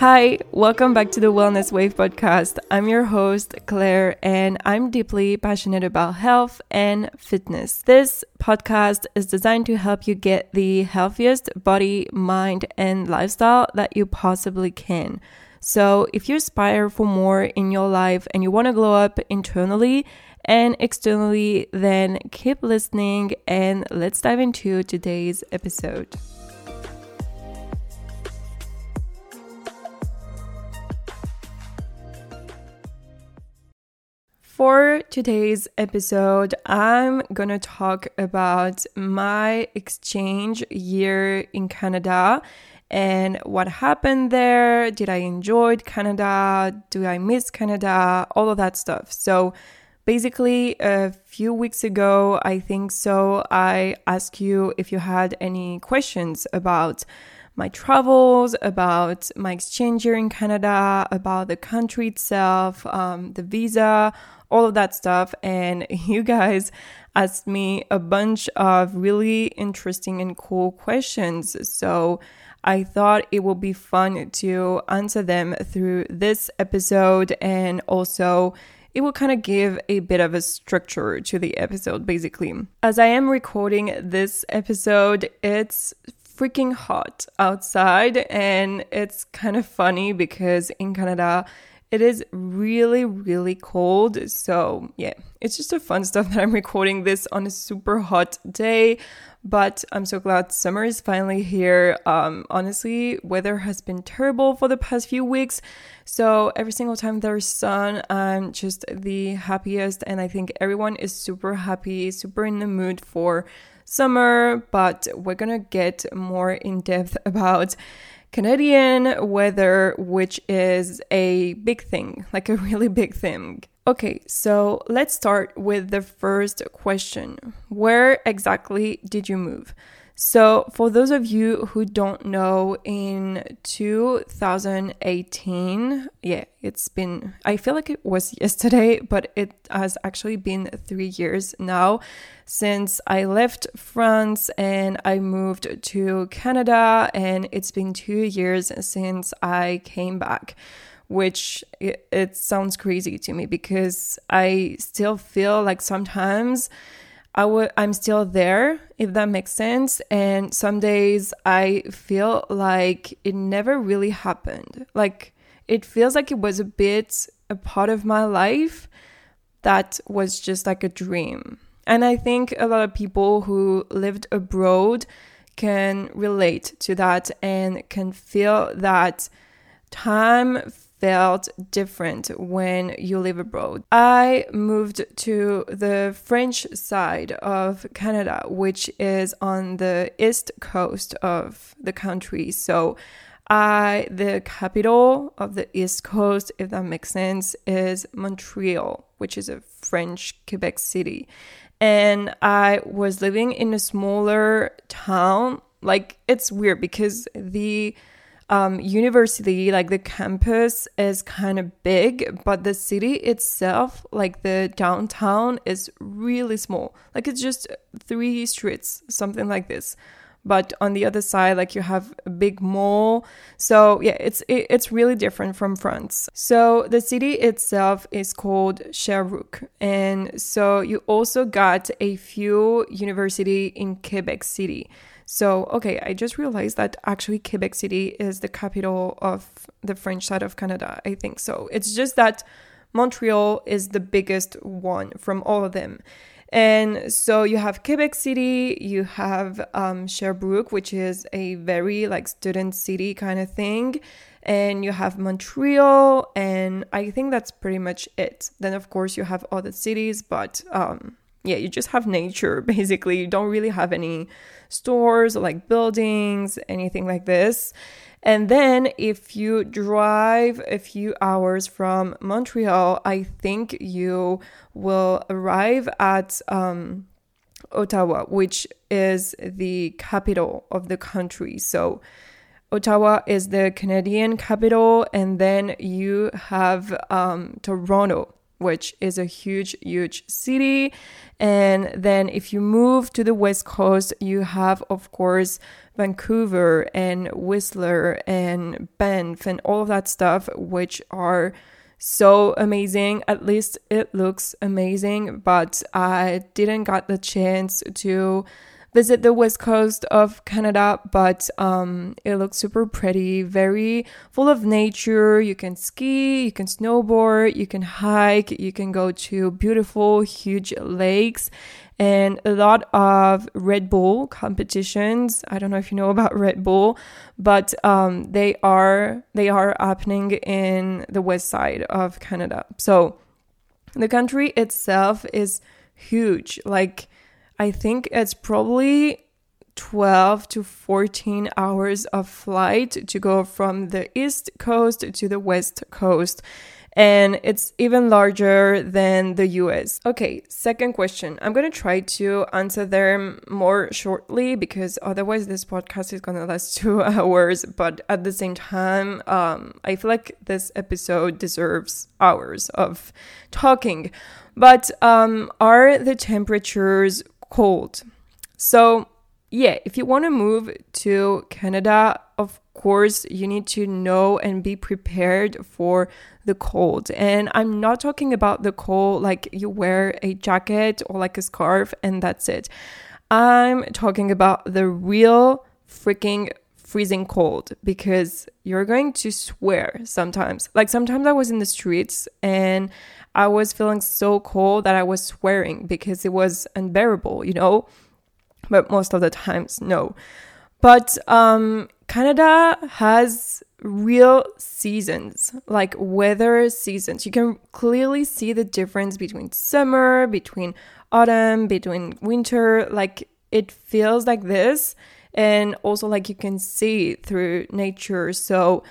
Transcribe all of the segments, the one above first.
Hi, welcome back to the Wellness Wave podcast. I'm your host, Claire, and I'm deeply passionate about health and fitness. This podcast is designed to help you get the healthiest body, mind, and lifestyle that you possibly can. So, if you aspire for more in your life and you want to glow up internally and externally, then keep listening and let's dive into today's episode. For today's episode, I'm gonna talk about my exchange year in Canada and what happened there. Did I enjoy Canada? Do I miss Canada? All of that stuff. So, basically, a few weeks ago, I think so, I asked you if you had any questions about my travels, about my exchange year in Canada, about the country itself, um, the visa, all of that stuff. And you guys asked me a bunch of really interesting and cool questions. So I thought it would be fun to answer them through this episode and also it will kind of give a bit of a structure to the episode, basically. As I am recording this episode, it's freaking hot outside, and it's kind of funny because in Canada, it is really, really cold. So, yeah, it's just a fun stuff that I'm recording this on a super hot day. But I'm so glad summer is finally here. Um, honestly, weather has been terrible for the past few weeks. So, every single time there's sun, I'm just the happiest. And I think everyone is super happy, super in the mood for summer. But we're gonna get more in depth about Canadian weather, which is a big thing, like a really big thing. Okay, so let's start with the first question Where exactly did you move? So, for those of you who don't know, in 2018, yeah, it's been, I feel like it was yesterday, but it has actually been three years now since I left France and I moved to Canada, and it's been two years since I came back which it, it, sounds crazy to me because I still feel like sometimes I would I'm still there if that makes sense. And some days I feel like it never really happened. Like it feels like it was a bit a part of my life that was just like a dream. And I think a lot of people who lived abroad can relate to that and can feel that time felt different when you live abroad. I moved to the French side of Canada, which is on the east coast of the country. So, I the capital of the east coast, if that makes sense, is Montreal, which is a French Quebec city. And I was living in a smaller town. Like it's weird because the um, university, like the campus, is kind of big, but the city itself, like the downtown, is really small. Like it's just three streets, something like this. But on the other side, like you have a big mall. So yeah, it's it, it's really different from France. So the city itself is called Sherbrooke, and so you also got a few university in Quebec City. So, okay, I just realized that actually Quebec City is the capital of the French side of Canada. I think so. It's just that Montreal is the biggest one from all of them. And so you have Quebec City, you have um, Sherbrooke, which is a very like student city kind of thing, and you have Montreal, and I think that's pretty much it. Then of course you have other cities, but um, yeah, you just have nature basically. You don't really have any stores or like buildings, anything like this. And then if you drive a few hours from Montreal, I think you will arrive at um, Ottawa, which is the capital of the country. So Ottawa is the Canadian capital, and then you have um, Toronto, which is a huge, huge city. And then if you move to the west coast, you have, of course, Vancouver and Whistler and Banff and all of that stuff, which are so amazing. At least it looks amazing, but I didn't got the chance to visit the west coast of Canada, but um, it looks super pretty, very full of nature. You can ski, you can snowboard, you can hike, you can go to beautiful, huge lakes, and a lot of Red Bull competitions. I don't know if you know about Red Bull, but um, they are they are happening in the west side of Canada. So the country itself is huge. Like I think it's probably 12 to 14 hours of flight to go from the east coast to the west coast. And it's even larger than the US. Okay, second question. I'm gonna try to answer them more shortly because otherwise this podcast is gonna last two hours. But at the same time, um, I feel like this episode deserves hours of talking. But um, are the temperatures cold. So, yeah, if you want to move to Canada, of course, you need to know and be prepared for the cold. And I'm not talking about the cold like you wear a jacket or like a scarf and that's it. I'm talking about the real freaking freezing cold because you're going to swear sometimes. Like sometimes I was in the streets and I was feeling so cold that I was swearing because it was unbearable, you know? But most of the times, no. But um, Canada has real seasons, like weather seasons. You can clearly see the difference between summer, between autumn, between winter. Like it feels like this. And also, like you can see through nature. So,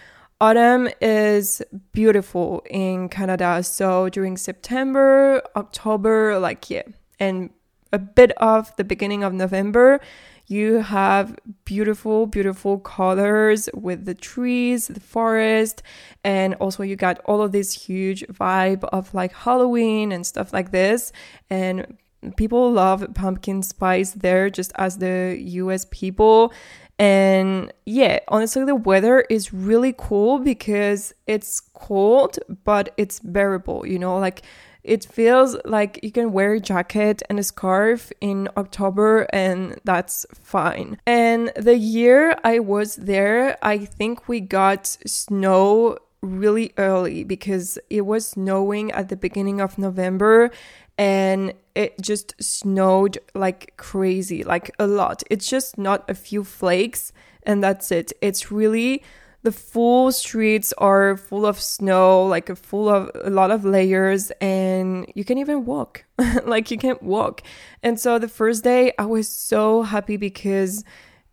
Autumn is beautiful in Canada. So during September, October, like, yeah, and a bit of the beginning of November, you have beautiful, beautiful colors with the trees, the forest, and also you got all of this huge vibe of like Halloween and stuff like this. And people love pumpkin spice there just as the US people. And yeah, honestly, the weather is really cool because it's cold, but it's bearable, you know, like it feels like you can wear a jacket and a scarf in October and that's fine. And the year I was there, I think we got snow really early because it was snowing at the beginning of November and it just snowed like crazy, like a lot. It's just not a few flakes and that's it. It's really the full streets are full of snow, like a full of a lot of layers, and you can even walk. like you can't walk. And so the first day I was so happy because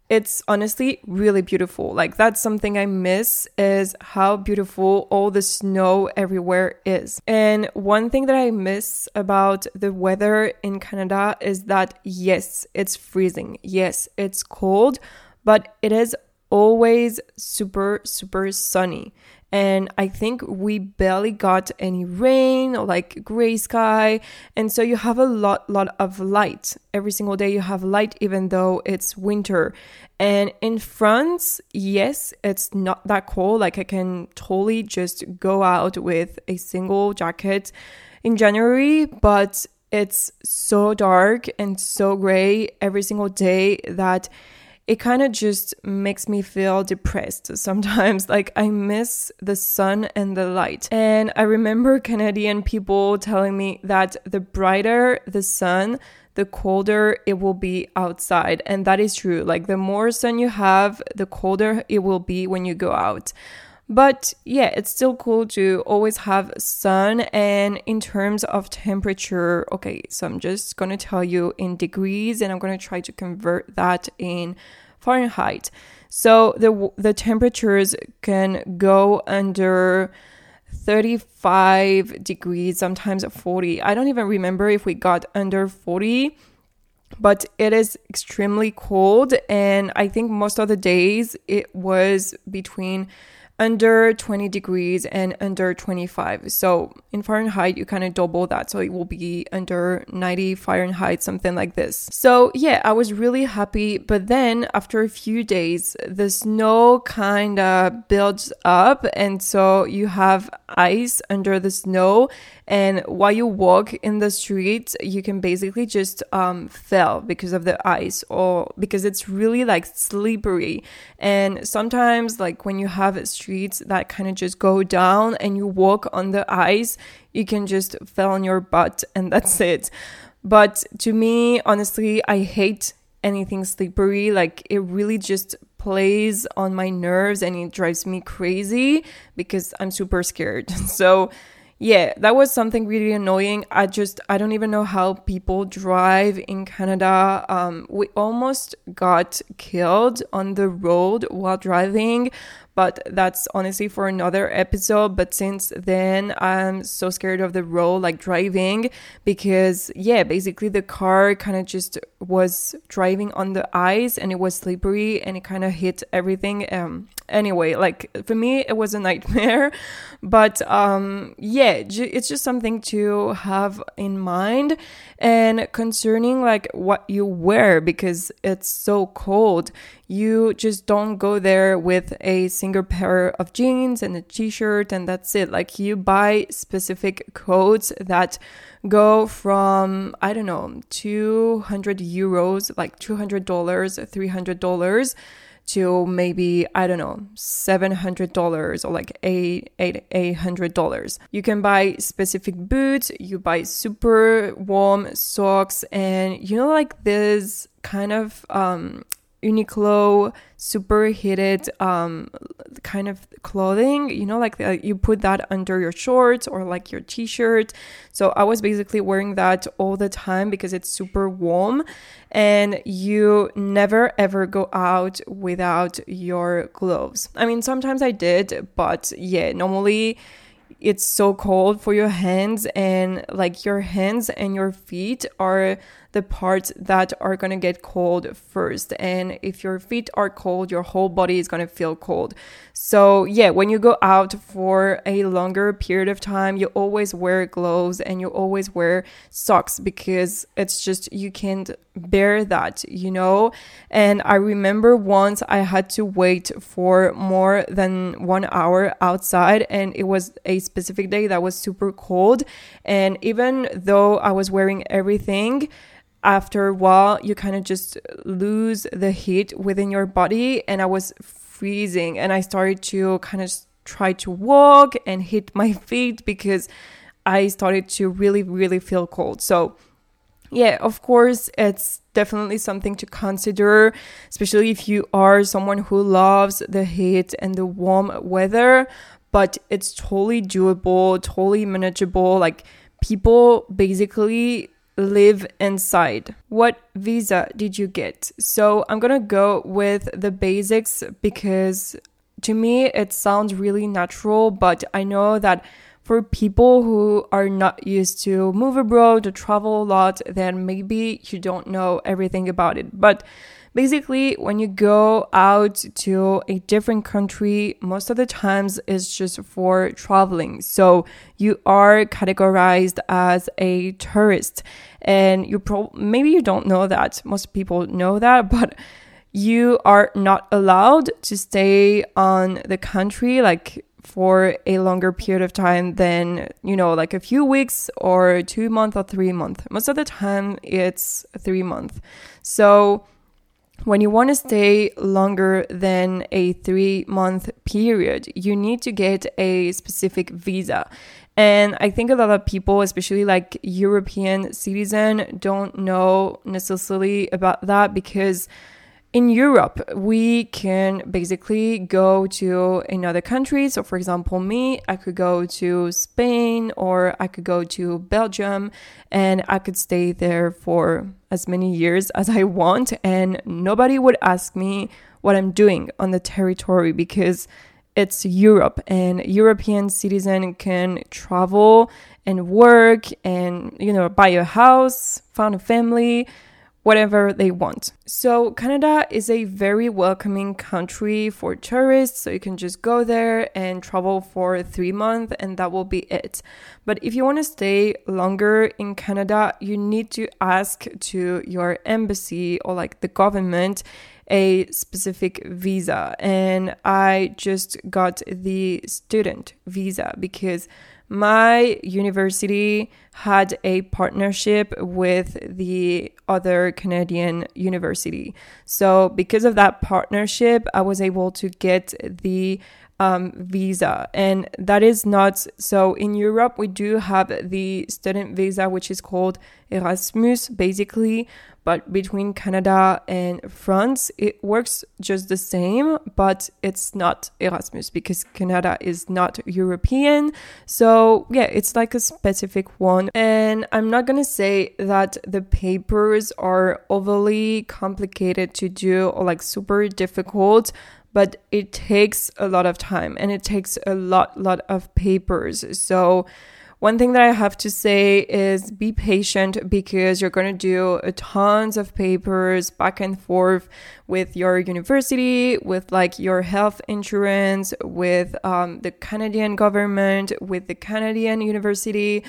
it's honestly really beautiful. Like that's something I miss is how beautiful all the snow everywhere is. And one thing that I miss about the weather in Canada is that yes, it's freezing. Yes, it's cold, but it is always super super sunny and I think we barely got any rain or like gray sky. And so you have a lot, lot of light. Every single day you have light, even though it's winter. And in France, yes, it's not that cold. Like I can totally just go out with a single jacket in January, but it's so dark and so gray every single day that it kind of just makes me feel depressed sometimes. Like I miss the sun and the light. And I remember Canadian people telling me that the brighter the sun, the colder it will be outside. And that is true. Like the more sun you have, the colder it will be when you go out. But yeah, it's still cool to always have sun. And in terms of temperature, okay, so I'm just gonna tell you in degrees and I'm gonna try to convert that in Fahrenheit. So the the temperatures can go under 35 degrees, sometimes 40. I don't even remember if we got under 40 but it is extremely cold and i think most of the days it was between under 20 degrees and under 25. So in Fahrenheit, you kind of double that. So it will be under 90 Fahrenheit, something like this. So yeah, I was really happy. But then after a few days, the snow kind of builds up. And so you have ice under the snow and while you walk in the streets you can basically just um, fell because of the ice or because it's really like slippery and sometimes like when you have streets that kind of just go down and you walk on the ice you can just fell on your butt and that's it but to me honestly i hate anything slippery like it really just plays on my nerves and it drives me crazy because i'm super scared so yeah, that was something really annoying. I just, I don't even know how people drive in Canada. Um, we almost got killed on the road while driving but that's honestly for another episode. But since then, I'm so scared of the road, like driving, because yeah, basically the car kind of just was driving on the ice and it was slippery and it kind of hit everything. Um, anyway, like for me, it was a nightmare. But um, yeah, it's just something to have in mind and concerning like what you wear because it's so cold you just don't go there with a single pair of jeans and a t-shirt and that's it like you buy specific coats that go from i don't know 200 euros like $200 $300 to maybe I don't know seven hundred dollars or like eight eight eight hundred dollars. You can buy specific boots. You buy super warm socks, and you know like this kind of um, Uniqlo super heated um, kind of clothing, you know, like uh, you put that under your shorts or like your t shirt. So I was basically wearing that all the time because it's super warm and you never ever go out without your gloves. I mean, sometimes I did, but yeah, normally it's so cold for your hands and like your hands and your feet are the parts that are going to get cold first. And if your feet are cold, your whole body is going to feel cold. So, yeah, when you go out for a longer period of time, you always wear gloves and you always wear socks because it's just you can't bear that, you know? And I remember once I had to wait for more than one hour outside, and it was a specific day that was super cold. And even though I was wearing everything, after a while you kind of just lose the heat within your body and i was freezing and i started to kind of try to walk and hit my feet because i started to really really feel cold. So yeah of course it's definitely something to consider especially if you are someone who loves the heat and the warm weather but it's totally doable totally manageable. Like people basically live inside. What visa did you get? So I'm gonna go with the basics because to me it sounds really natural, but I know that for people who are not used to move abroad, to travel a lot, then maybe you don't know everything about it. But basically when you go out to a different country most of the times it's just for traveling. So you are categorized as a tourist. And you pro- maybe you don't know that. Most people know that but you are not allowed to stay on the country like for a longer period of time than you know like a few weeks or two months or three months most of the time it's three months so when you want to stay longer than a three month period, you need to get a specific visa. And I think a lot of people, especially like European citizen, don't know necessarily about that because in Europe, we can basically go to another country. So, for example, me, I could go to Spain or I could go to Belgium and I could stay there for as many years as I want. And nobody would ask me what I'm doing on the territory because it's Europe and European citizen can travel and work and, you know, buy a house, found a family whatever they want. So, Canada is a very welcoming country for tourists, so you can just go there and travel for three months, and that will be it. But if you want to stay longer in Canada, you need to ask to your embassy or like the government a specific visa. And I just got the student visa because my university had a partnership with the other Canadian university. So, because of that partnership, I was able to get the um, visa. And that is not so in Europe, we do have the student visa, which is called Erasmus, basically. But between Canada and France, it works just the same, but it's not Erasmus because Canada is not European. So, yeah, it's like a specific one. And I'm not to say that the papers are overly complicated to do or like super difficult but it takes a lot of time and it takes a lot lot of papers. So one thing that I have to say is be patient because you're going to do tons of papers back and forth with your university, with like your health insurance, with um, the Canadian government, with the Canadian university.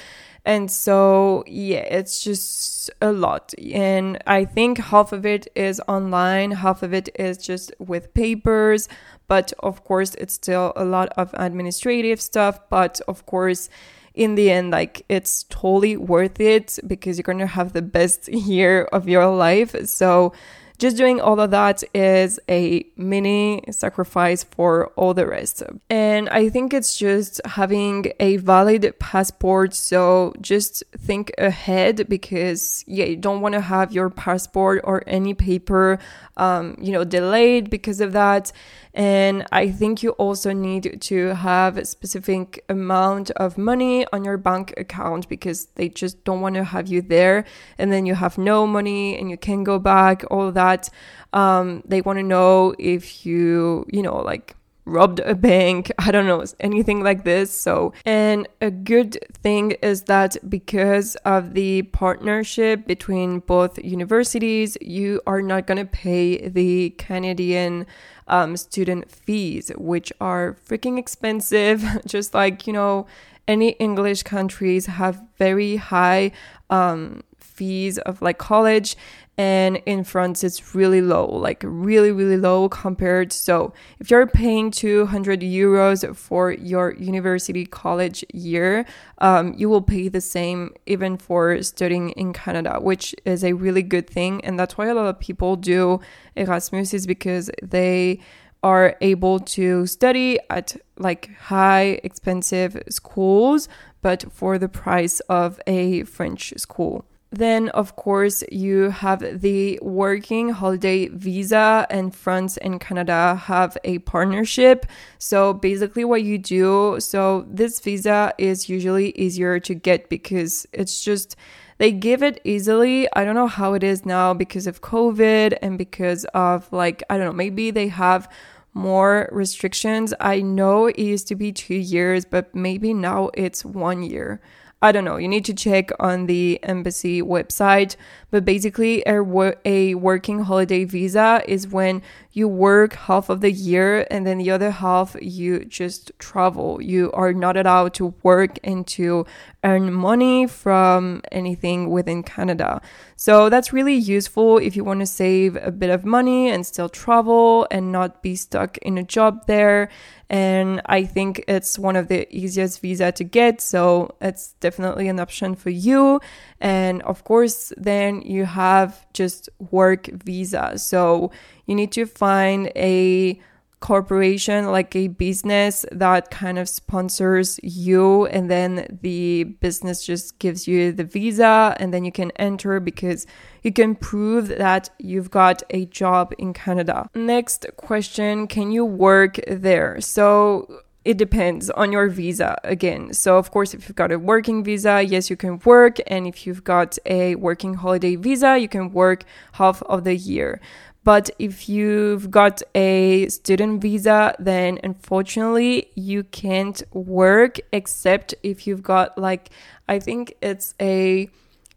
And so, yeah, it's just a lot. And I think half of it is online, half of it is just with papers. But of course, it's still a lot of administrative stuff. But of course, in the end, like it's totally worth it because you're going to have the best year of your life. So, just doing all of that is a mini sacrifice for all the rest. And I think it's just having a valid passport. So just think ahead because, yeah, you don't want to have your passport or any paper, um, you know, delayed because of that. And I think you also need to have a specific amount of money on your bank account because they just don't want to have you there. And then you have no money and you can go back, all that. Um, they want to know if you, you know, like robbed a bank, I don't know, anything like this. So, and a good thing is that because of the partnership between both universities, you are not going to pay the Canadian um, student fees, which are freaking expensive. Just like, you know, any English countries have very high um, fees of like college and in France it's really low, like really really low compared. So if you're paying 200 euros for your university college year, um, you will pay the same even for studying in Canada, which is a really good thing, and that's why a lot of people do Erasmus is because they are able to study at like high expensive schools but for the price of a French school. Then, of course, you have the working holiday visa, and France and Canada have a partnership. So, basically, what you do so, this visa is usually easier to get because it's just they give it easily. I don't know how it is now because of COVID and because of like, I don't know, maybe they have more restrictions. I know it used to be two years, but maybe now it's one year. I don't know. You need to check on the embassy website. But basically, a, a working holiday visa is when you work half of the year and then the other half you just travel. You are not allowed to work and to earn money from anything within Canada. So that's really useful if you want to save a bit of money and still travel and not be stuck in a job there. And I think it's one of the easiest visa to get. So it's definitely an option for you. And of course, then you have just work visa. So you need to find a corporation like a business that kind of sponsors you and then the business just gives you the visa and then you can enter because you can prove that you've got a job in Canada. Next question, can you work there? So it depends on your visa again. So, of course, if you've got a working visa, yes, you can work. And if you've got a working holiday visa, you can work half of the year. But if you've got a student visa, then unfortunately you can't work except if you've got like, I think it's a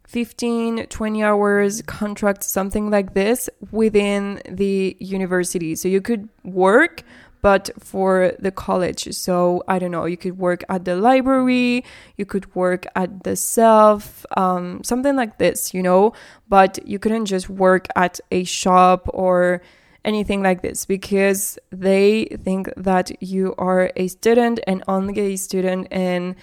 15 20 hours contract something like this within the university. So you could work but for the college so i don't know you could work at the library you could work at the self um, something like this you know but you couldn't just work at a shop or anything like this because they think that you are a student and only a student and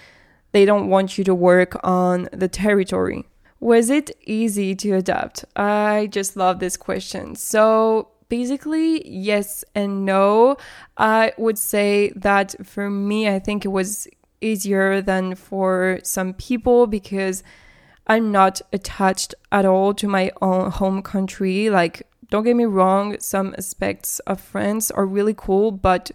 they don't want you to work on the territory was it easy to adapt? I just love this question. So, basically, yes and no. I would say that for me, I think it was easier than for some people because I'm not attached at all to my own home country. Like, don't get me wrong, some aspects of France are really cool, but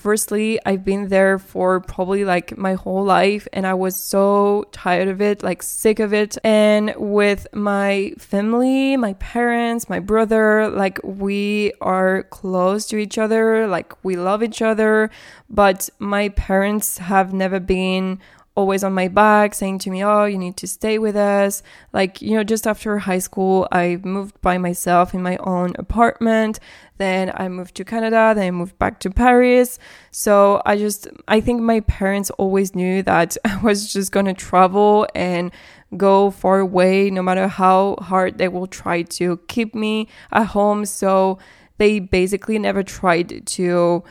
Firstly, I've been there for probably like my whole life and I was so tired of it, like sick of it. And with my family, my parents, my brother, like we are close to each other, like we love each other, but my parents have never been always on my back saying to me, Oh, you need to stay with us. Like, you know, just after high school, I moved by myself in my own apartment. Then I moved to Canada. Then I moved back to Paris. So I just, I think my parents always knew that I was just going to travel and go far away, no matter how hard they will try to keep me at home. So they basically never tried to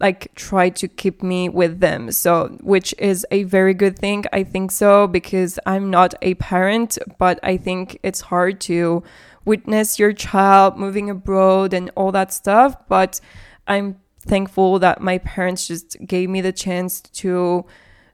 like try to keep me with them. So, which is a very good thing. I think so because I'm not a parent, but I think it's hard to witness your child moving abroad and all that stuff. But I'm thankful that my parents just gave me the chance to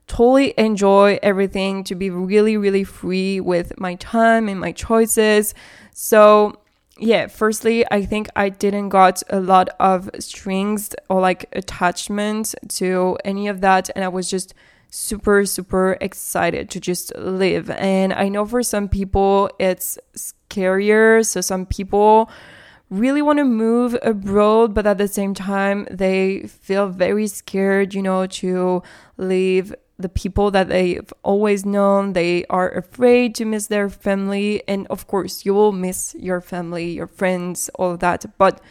totally enjoy everything, to be really, really free with my time and my choices. So, yeah, firstly, I think I didn't got a lot of strings or like attachment to any of that, and I was just super super excited to just live. And I know for some people it's scarier, so some people really want to move abroad, but at the same time they feel very scared, you know, to leave the people that they've always known. They are afraid to miss their family. And of course, you will miss your family, your friends, all of that. But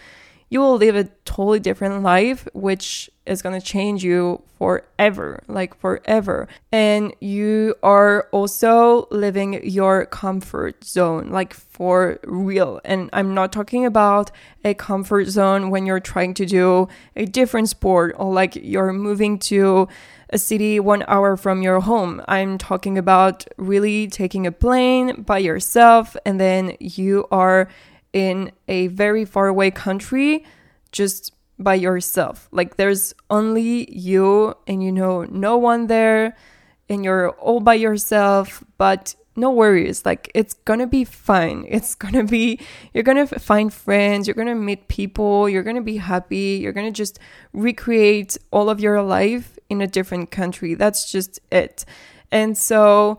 you will live a totally different life, which is going to change you forever, like forever. And you are also living your comfort zone, like for real. And I'm not talking about a comfort zone when you're trying to do a different sport or like you're moving to a city one hour from your home. I'm talking about really taking a plane by yourself and then you are in a very far away country just by yourself. Like there's only you and you know no one there and you're all by yourself, but no worries. Like it's gonna be fine. It's gonna be, you're gonna find friends, you're gonna meet people, you're gonna be happy, you're gonna just recreate all of your life in a different country. That's just it. And so,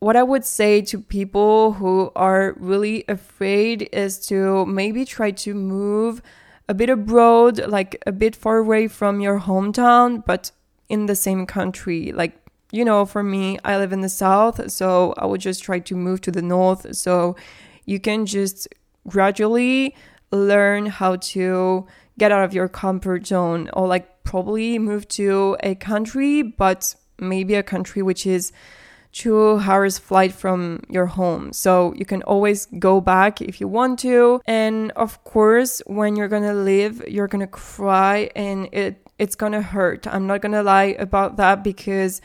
what I would say to people who are really afraid is to maybe try to move a bit abroad, like a bit far away from your hometown, but in the same country. Like, you know, for me, I live in the south, so I would just try to move to the north. So you can just gradually learn how to get out of your comfort zone or like probably move to a country, but maybe a country which is two hours flight from your home. So you can always go back if you want to. And of course, when you're gonna leave, you're gonna cry and it it's gonna hurt. I'm not gonna lie about that because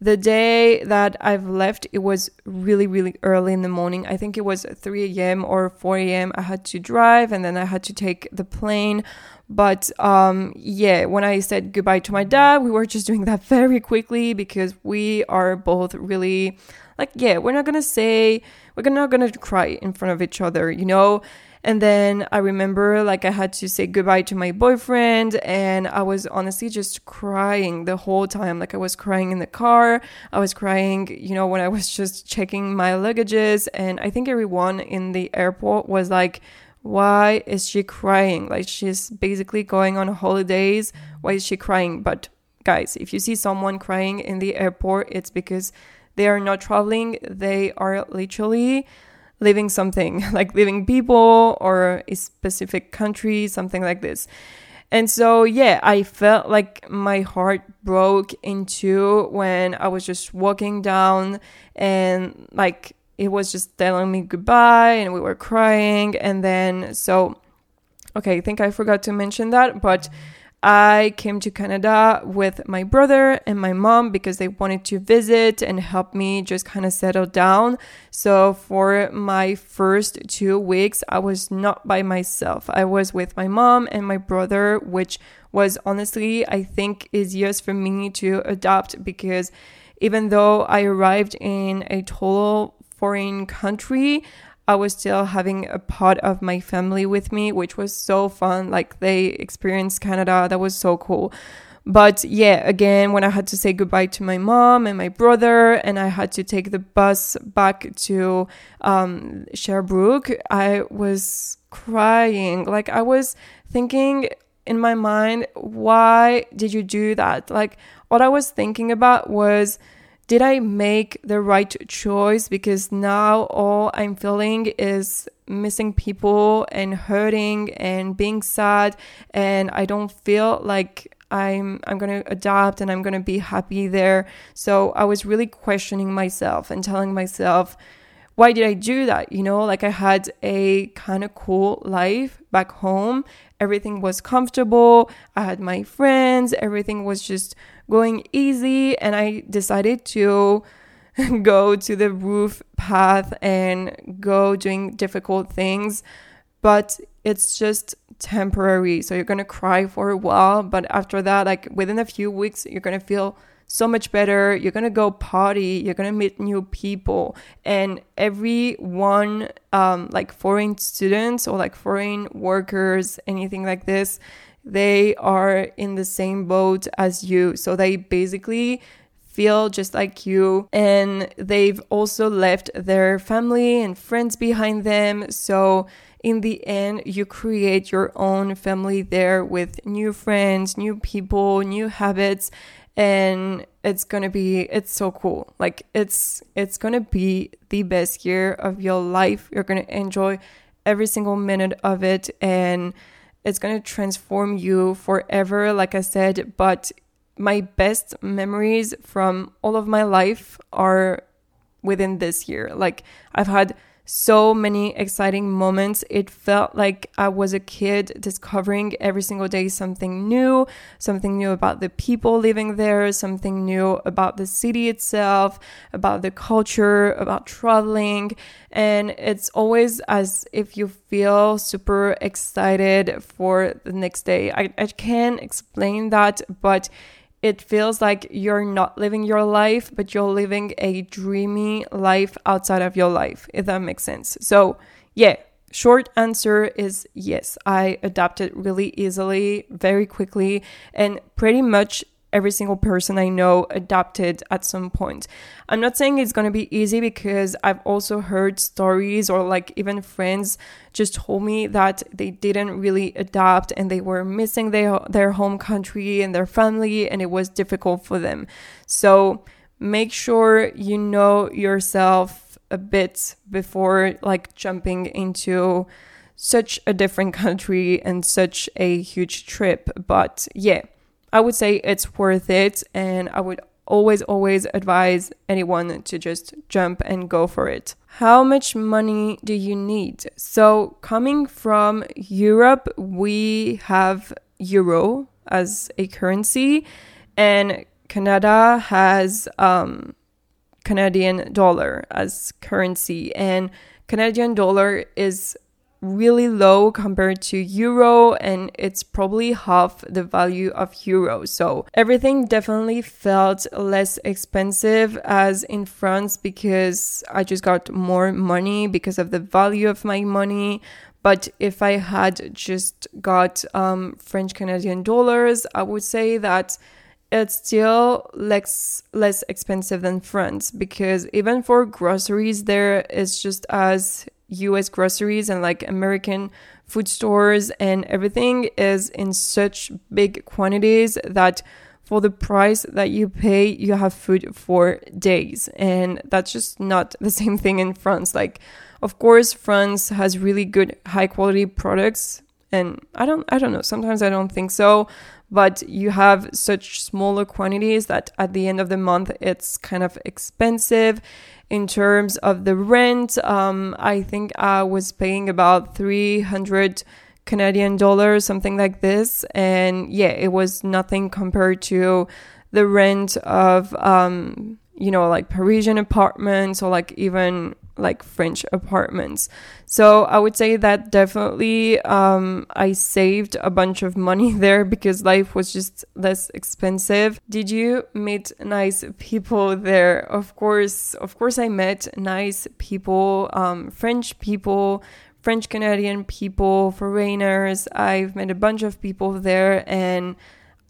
the day that I've left, it was really, really early in the morning. I think it was 3 a.m. or 4 a.m. I had to drive and then I had to take the plane. But um, yeah, when I said goodbye to my dad, we were just doing that very quickly because we are both really like, yeah, we're not gonna say, we're not gonna cry in front of each other, you know? And then I remember like I had to say goodbye to my boyfriend and I was honestly just crying the whole time. Like I was crying in the car. I was crying, you know, when I was just checking my luggages. And I think everyone in the airport was like, why is she crying? Like she's basically going on holidays. Why is she crying? But guys, if you see someone crying in the airport, it's because they are not traveling, they are literally leaving something, like leaving people or a specific country, something like this. And so, yeah, I felt like my heart broke in two when I was just walking down and like it was just telling me goodbye and we were crying. And then, so, okay, I think I forgot to mention that, but I came to Canada with my brother and my mom because they wanted to visit and help me just kind of settle down. So, for my first two weeks, I was not by myself. I was with my mom and my brother, which was honestly, I think, easiest for me to adopt because even though I arrived in a total foreign country, I was still having a part of my family with me, which was so fun. Like they experienced Canada, that was so cool. But yeah, again, when I had to say goodbye to my mom and my brother, and I had to take the bus back to um, Sherbrooke, I was crying. Like I was thinking in my mind, why did you do that? Like what I was thinking about was did I make the right choice? Because now all I'm feeling is missing people and hurting and being sad, and I don't feel like I'm I'm gonna adapt and I'm gonna be happy there. So I was really questioning myself and telling myself, why did I do that? You know, like I had a kind of cool life back home. Everything was comfortable. I had my friends. Everything was just going easy and I decided to go to the roof path and go doing difficult things but it's just temporary so you're going to cry for a while but after that like within a few weeks you're going to feel so much better. You're going to go party. You're going to meet new people. And every one um, like foreign students or like foreign workers anything like this they are in the same boat as you. So they basically feel just like you. And they've also left their family and friends behind them. So in the end, you create your own family there with new friends, new people, new habits and it's going to be it's so cool. Like it's it's going to be the best year of your life. You're going to enjoy every single minute of it and it's going to transform you forever, like I said. But my best memories from all of my life are within this year. Like, I've had so many exciting moments. It felt like I was a kid discovering every single day something new, something new about the people living there, something new about the city itself, about the culture, about traveling. And it's always as if you feel super excited for the next day. I, I can't explain that, but it feels like you're not living your life, but you're living a dreamy life outside of your life, if that makes sense. So, yeah, short answer is yes. I adapted really easily, very quickly, and pretty much every single person I know adapted at some point. I'm not saying it's going to be easy because I've also heard stories or like even friends just told me that they didn't really adapt and they were missing their their home country and their family and it was difficult for them. So make sure you know yourself a bit before like jumping into such a different country and such a huge trip. But yeah, I would say it's worth it. And I would always, always advise anyone to just jump and go for it. How much money do you need? So, coming from Europe, we have euro as a currency, and Canada has um, Canadian dollar as currency. And Canadian dollar is really low compared to euro and it's probably half the value of euro. So everything definitely felt less expensive as in france because i just got more money because of the value of my money. But if i had just got um, french canadian dollars i would say that it's still less less expensive than France because even for groceries there is just as US groceries and like American food stores and everything is in such big quantities that for the price that you pay, you have food for days. And that's just not the same thing in France. Like, of course, France has really good high quality products. And I don't, I don't know. Sometimes I don't think so, but you have such smaller quantities that at the end of the month, it's kind of expensive in terms of the rent. Um, I think I was paying about 300 Canadian dollars, something like this. And yeah, it was nothing compared to the rent of, um, you know, like Parisian apartments or like even like French apartments. So I would say that definitely um, I saved a bunch of money there because life was just less expensive. Did you meet nice people there? Of course, of course, I met nice people, um, French people. French Canadian people, foreigners. I've met a bunch of people there and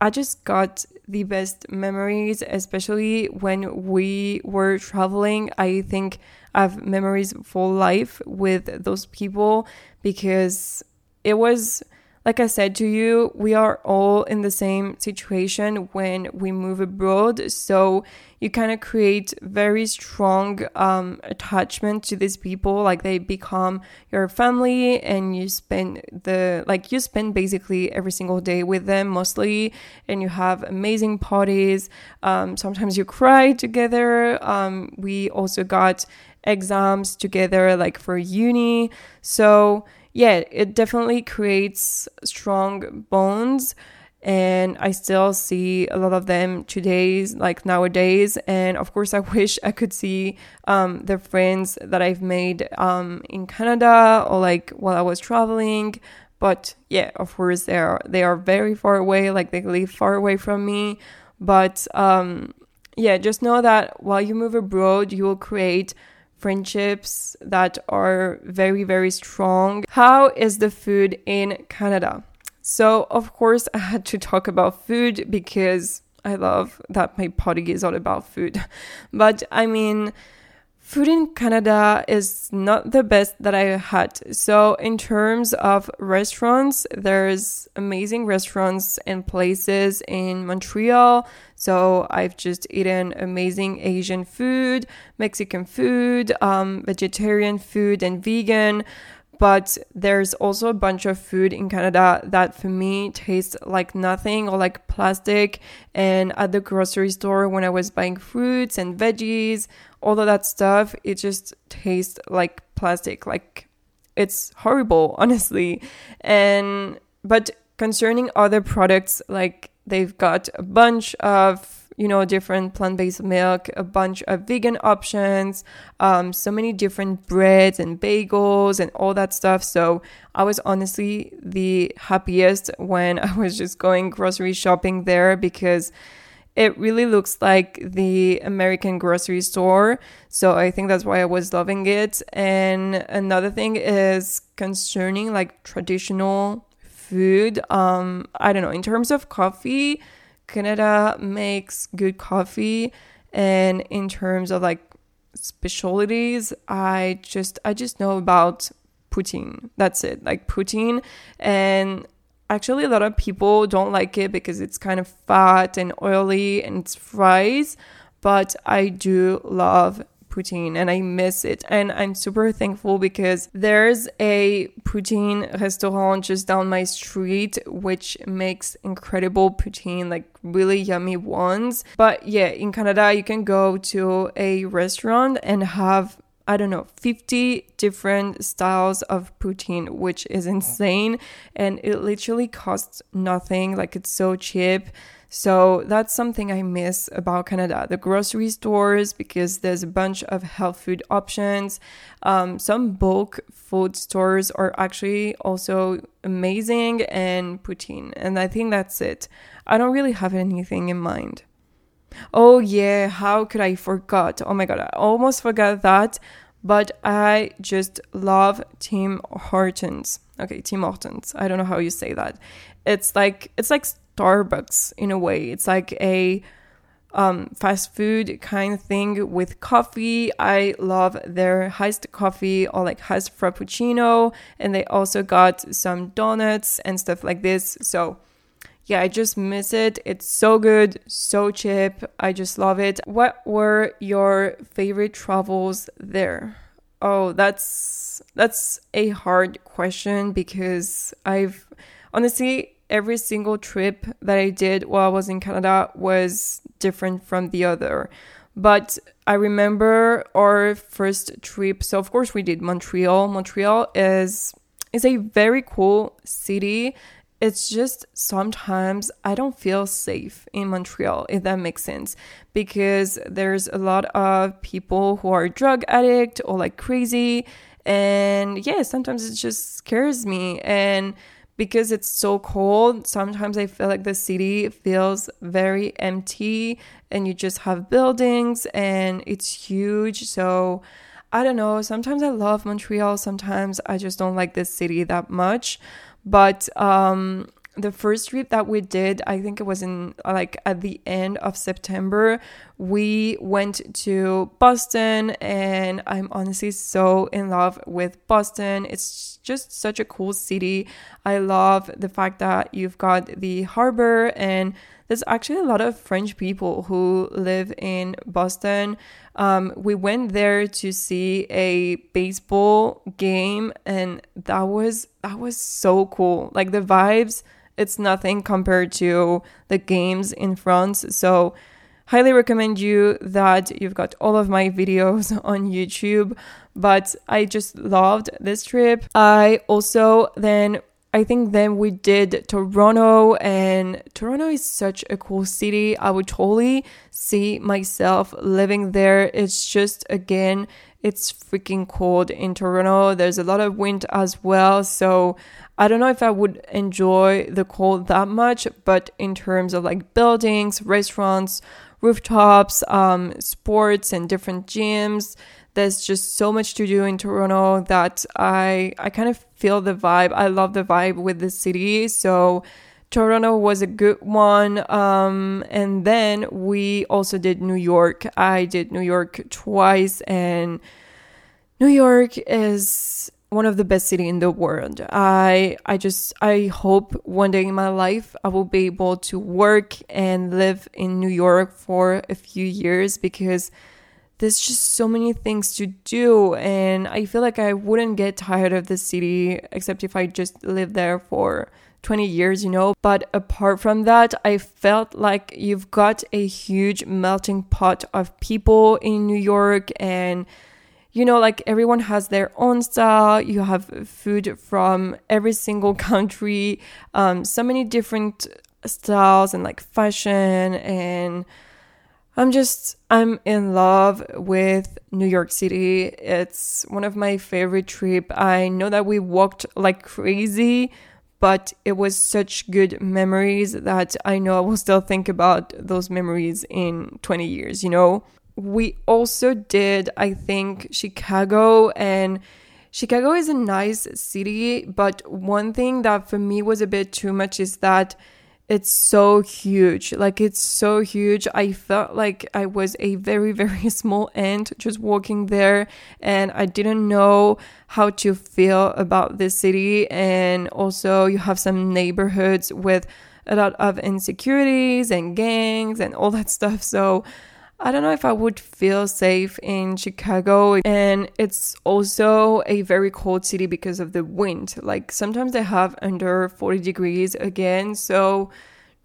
I just got the best memories, especially when we were traveling. I think I have memories for life with those people because it was like I said to you, we are all in the same situation when we move abroad. So you kind of create very strong um, attachment to these people. Like they become your family, and you spend the like you spend basically every single day with them mostly, and you have amazing parties. Um, sometimes you cry together. Um, we also got exams together, like for uni. So yeah, it definitely creates strong bonds. And I still see a lot of them today, like nowadays. And of course, I wish I could see um, the friends that I've made um, in Canada or like while I was traveling. But yeah, of course, they are they are very far away. Like they live far away from me. But um, yeah, just know that while you move abroad, you will create friendships that are very, very strong. How is the food in Canada? So, of course, I had to talk about food because I love that my party is all about food. But I mean, food in Canada is not the best that I had. So, in terms of restaurants, there's amazing restaurants and places in Montreal. So, I've just eaten amazing Asian food, Mexican food, um, vegetarian food, and vegan but there's also a bunch of food in Canada that for me tastes like nothing or like plastic. And at the grocery store, when I was buying fruits and veggies, all of that stuff, it just tastes like plastic. Like it's horrible, honestly. And but concerning other products, like they've got a bunch of you know, different plant based milk, a bunch of vegan options, um, so many different breads and bagels and all that stuff. So I was honestly the happiest when I was just going grocery shopping there because it really looks like the American grocery store. So I think that's why I was loving it. And another thing is concerning like traditional food. Um, I don't know, in terms of coffee Canada makes good coffee and in terms of like specialties, I just I just know about poutine. That's it. Like poutine and actually a lot of people don't like it because it's kind of fat and oily and it's fries, but I do love poutine and I miss it. And I'm super thankful because there's a poutine restaurant just down my street which makes incredible poutine, like really yummy ones. But yeah, in Canada, you can go to a restaurant and have I don't know, 50 different styles of poutine, which is insane. And it literally costs nothing. Like it's so cheap. So that's something I miss about Canada. The grocery stores, because there's a bunch of health food options. Um, some bulk food stores are actually also amazing and poutine. And I think that's it. I don't really have anything in mind. Oh yeah, how could I forget? Oh my god, I almost forgot that. But I just love Tim Hortons. Okay, Tim Hortons. I don't know how you say that. It's like it's like Starbucks in a way. It's like a um, fast food kind of thing with coffee. I love their iced coffee or like iced frappuccino, and they also got some donuts and stuff like this. So yeah, I just miss it. It's so good, so cheap. I just love it. What were your favorite travels there? Oh, that's that's a hard question because I've honestly every single trip that I did while I was in Canada was different from the other. But I remember our first trip. So of course we did Montreal. Montreal is is a very cool city. It's just sometimes I don't feel safe in Montreal, if that makes sense, because there's a lot of people who are drug addict or like crazy. And yeah, sometimes it just scares me. And because it's so cold, sometimes I feel like the city feels very empty and you just have buildings and it's huge. So I don't know. Sometimes I love Montreal. Sometimes I just don't like this city that much. But um, the first trip that we did, I think it was in like at the end of September, we went to Boston and I'm honestly so in love with Boston. It's just such a cool city. I love the fact that you've got the harbor and there's actually a lot of French people who live in Boston. Um, we went there to see a baseball game, and that was that was so cool. Like the vibes, it's nothing compared to the games in France. So highly recommend you that you've got all of my videos on YouTube. But I just loved this trip. I also then I think then we did Toronto, and Toronto is such a cool city. I would totally see myself living there. It's just, again, it's freaking cold in Toronto. There's a lot of wind as well. So I don't know if I would enjoy the cold that much, but in terms of like buildings, restaurants, rooftops, um, sports, and different gyms, there's just so much to do in Toronto that I I kind of feel the vibe. I love the vibe with the city. So Toronto was a good one. Um, and then we also did New York. I did New York twice, and New York is one of the best city in the world. I I just I hope one day in my life I will be able to work and live in New York for a few years because there's just so many things to do and i feel like i wouldn't get tired of the city except if i just lived there for 20 years you know but apart from that i felt like you've got a huge melting pot of people in new york and you know like everyone has their own style you have food from every single country um, so many different styles and like fashion and I'm just, I'm in love with New York City. It's one of my favorite trip. I know that we walked like crazy, but it was such good memories that I know I will still think about those memories in 20 years, you know? We also did, I think, Chicago and Chicago is a nice city, but one thing that for me was a bit too much is that it's so huge. Like it's so huge. I felt like I was a very, very small ant just walking there and I didn't know how to feel about this city. And also you have some neighborhoods with a lot of insecurities and gangs and all that stuff. So I don't know if I would feel safe in Chicago. And it's also a very cold city because of the wind. Like sometimes they have under 40 degrees again. So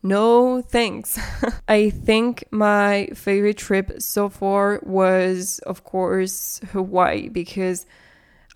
no thanks. I think my favorite trip so far was, of course, Hawaii because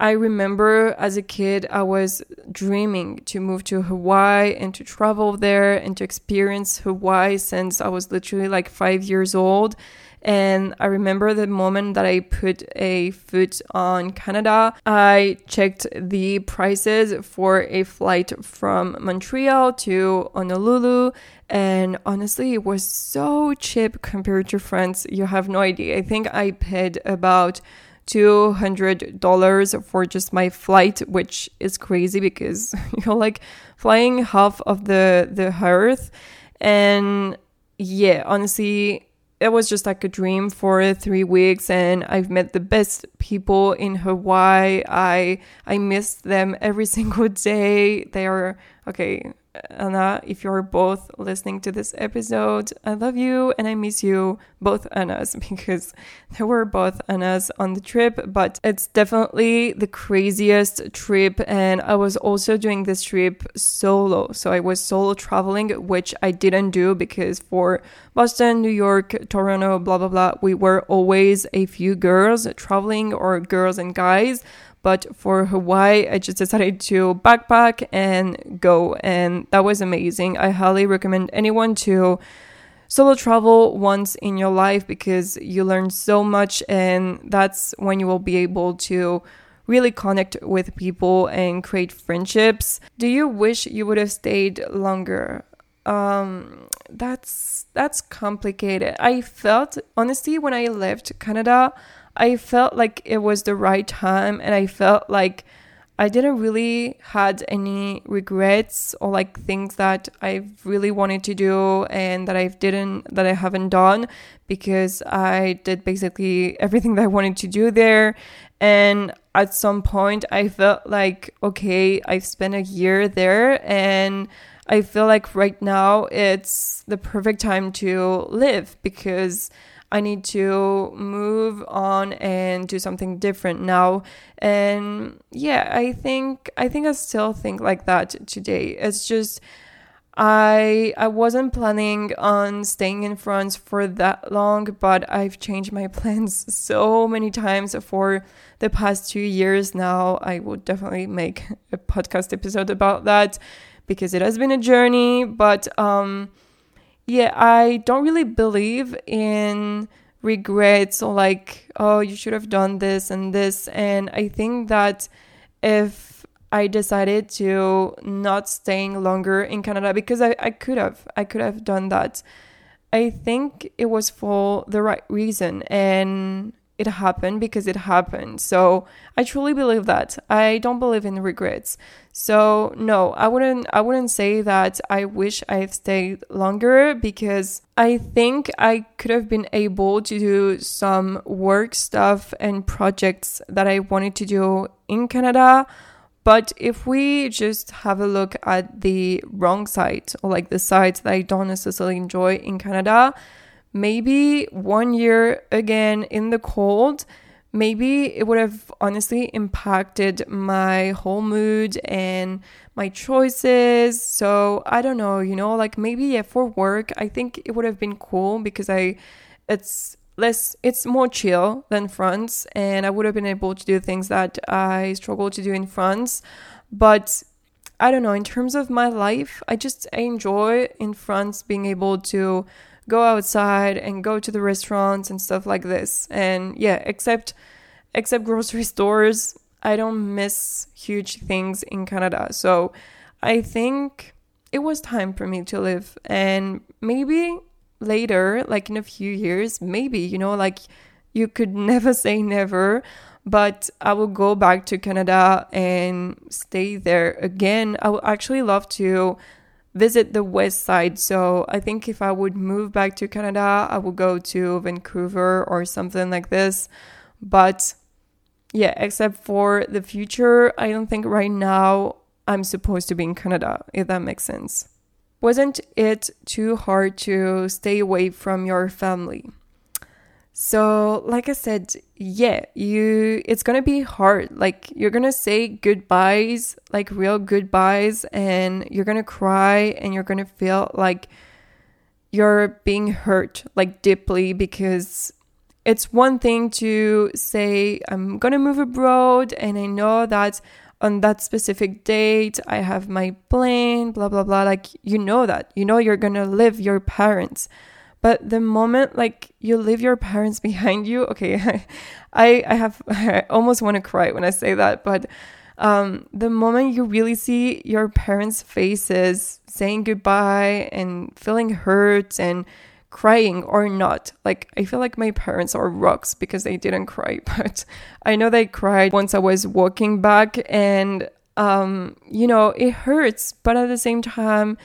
I remember as a kid, I was dreaming to move to Hawaii and to travel there and to experience Hawaii since I was literally like five years old. And I remember the moment that I put a foot on Canada, I checked the prices for a flight from Montreal to Honolulu. And honestly, it was so cheap compared to France. You have no idea. I think I paid about $200 for just my flight, which is crazy because you're like flying half of the, the earth. And yeah, honestly, it was just like a dream for three weeks and I've met the best people in Hawaii. I I miss them every single day. They are okay, Anna, if you're both listening to this episode, I love you and I miss you, both Annas, because there were both Annas on the trip, but it's definitely the craziest trip. And I was also doing this trip solo. So I was solo traveling, which I didn't do because for Boston, New York, Toronto, blah, blah, blah, we were always a few girls traveling or girls and guys. But for Hawaii, I just decided to backpack and go, and that was amazing. I highly recommend anyone to solo travel once in your life because you learn so much, and that's when you will be able to really connect with people and create friendships. Do you wish you would have stayed longer? Um, that's that's complicated. I felt honestly when I left Canada, I felt like it was the right time and I felt like I didn't really had any regrets or like things that I really wanted to do and that I didn't that I haven't done because I did basically everything that I wanted to do there. And at some point I felt like okay I've spent a year there and I feel like right now it's the perfect time to live because I need to move on and do something different now. And yeah, I think I think I still think like that today. It's just I I wasn't planning on staying in France for that long, but I've changed my plans so many times for the past 2 years now. I would definitely make a podcast episode about that because it has been a journey, but um yeah, I don't really believe in regrets or like, oh, you should have done this and this. And I think that if I decided to not staying longer in Canada, because I, I could have, I could have done that. I think it was for the right reason. And it happened because it happened. So I truly believe that. I don't believe in regrets. So no, I wouldn't I wouldn't say that I wish I stayed longer because I think I could have been able to do some work stuff and projects that I wanted to do in Canada. But if we just have a look at the wrong side or like the sides that I don't necessarily enjoy in Canada, maybe one year again in the cold, maybe it would have honestly impacted my whole mood and my choices. So I don't know, you know, like maybe yeah, for work, I think it would have been cool because I, it's less, it's more chill than France, and I would have been able to do things that I struggle to do in France. But I don't know, in terms of my life, I just I enjoy in France being able to go outside and go to the restaurants and stuff like this. And yeah, except except grocery stores, I don't miss huge things in Canada. So I think it was time for me to live and maybe later, like in a few years, maybe, you know, like you could never say never, but I will go back to Canada and stay there again. I would actually love to visit the west side. So I think if I would move back to Canada, I would go to Vancouver or something like this. But yeah, except for the future, I don't think right now I'm supposed to be in Canada, if that makes sense. Wasn't it too hard to stay away from your family? So, like I said, yeah, you it's going to be hard. Like you're going to say goodbyes, like real goodbyes and you're going to cry and you're going to feel like you're being hurt like deeply because it's one thing to say I'm going to move abroad and I know that on that specific date I have my plane, blah blah blah like you know that. You know you're going to live your parents but the moment like you leave your parents behind you, okay, I I have I almost want to cry when I say that, but um, the moment you really see your parents' faces saying goodbye and feeling hurt and crying or not. Like, I feel like my parents are rocks because they didn't cry, but I know they cried once I was walking back, and, um, you know, it hurts, but at the same time,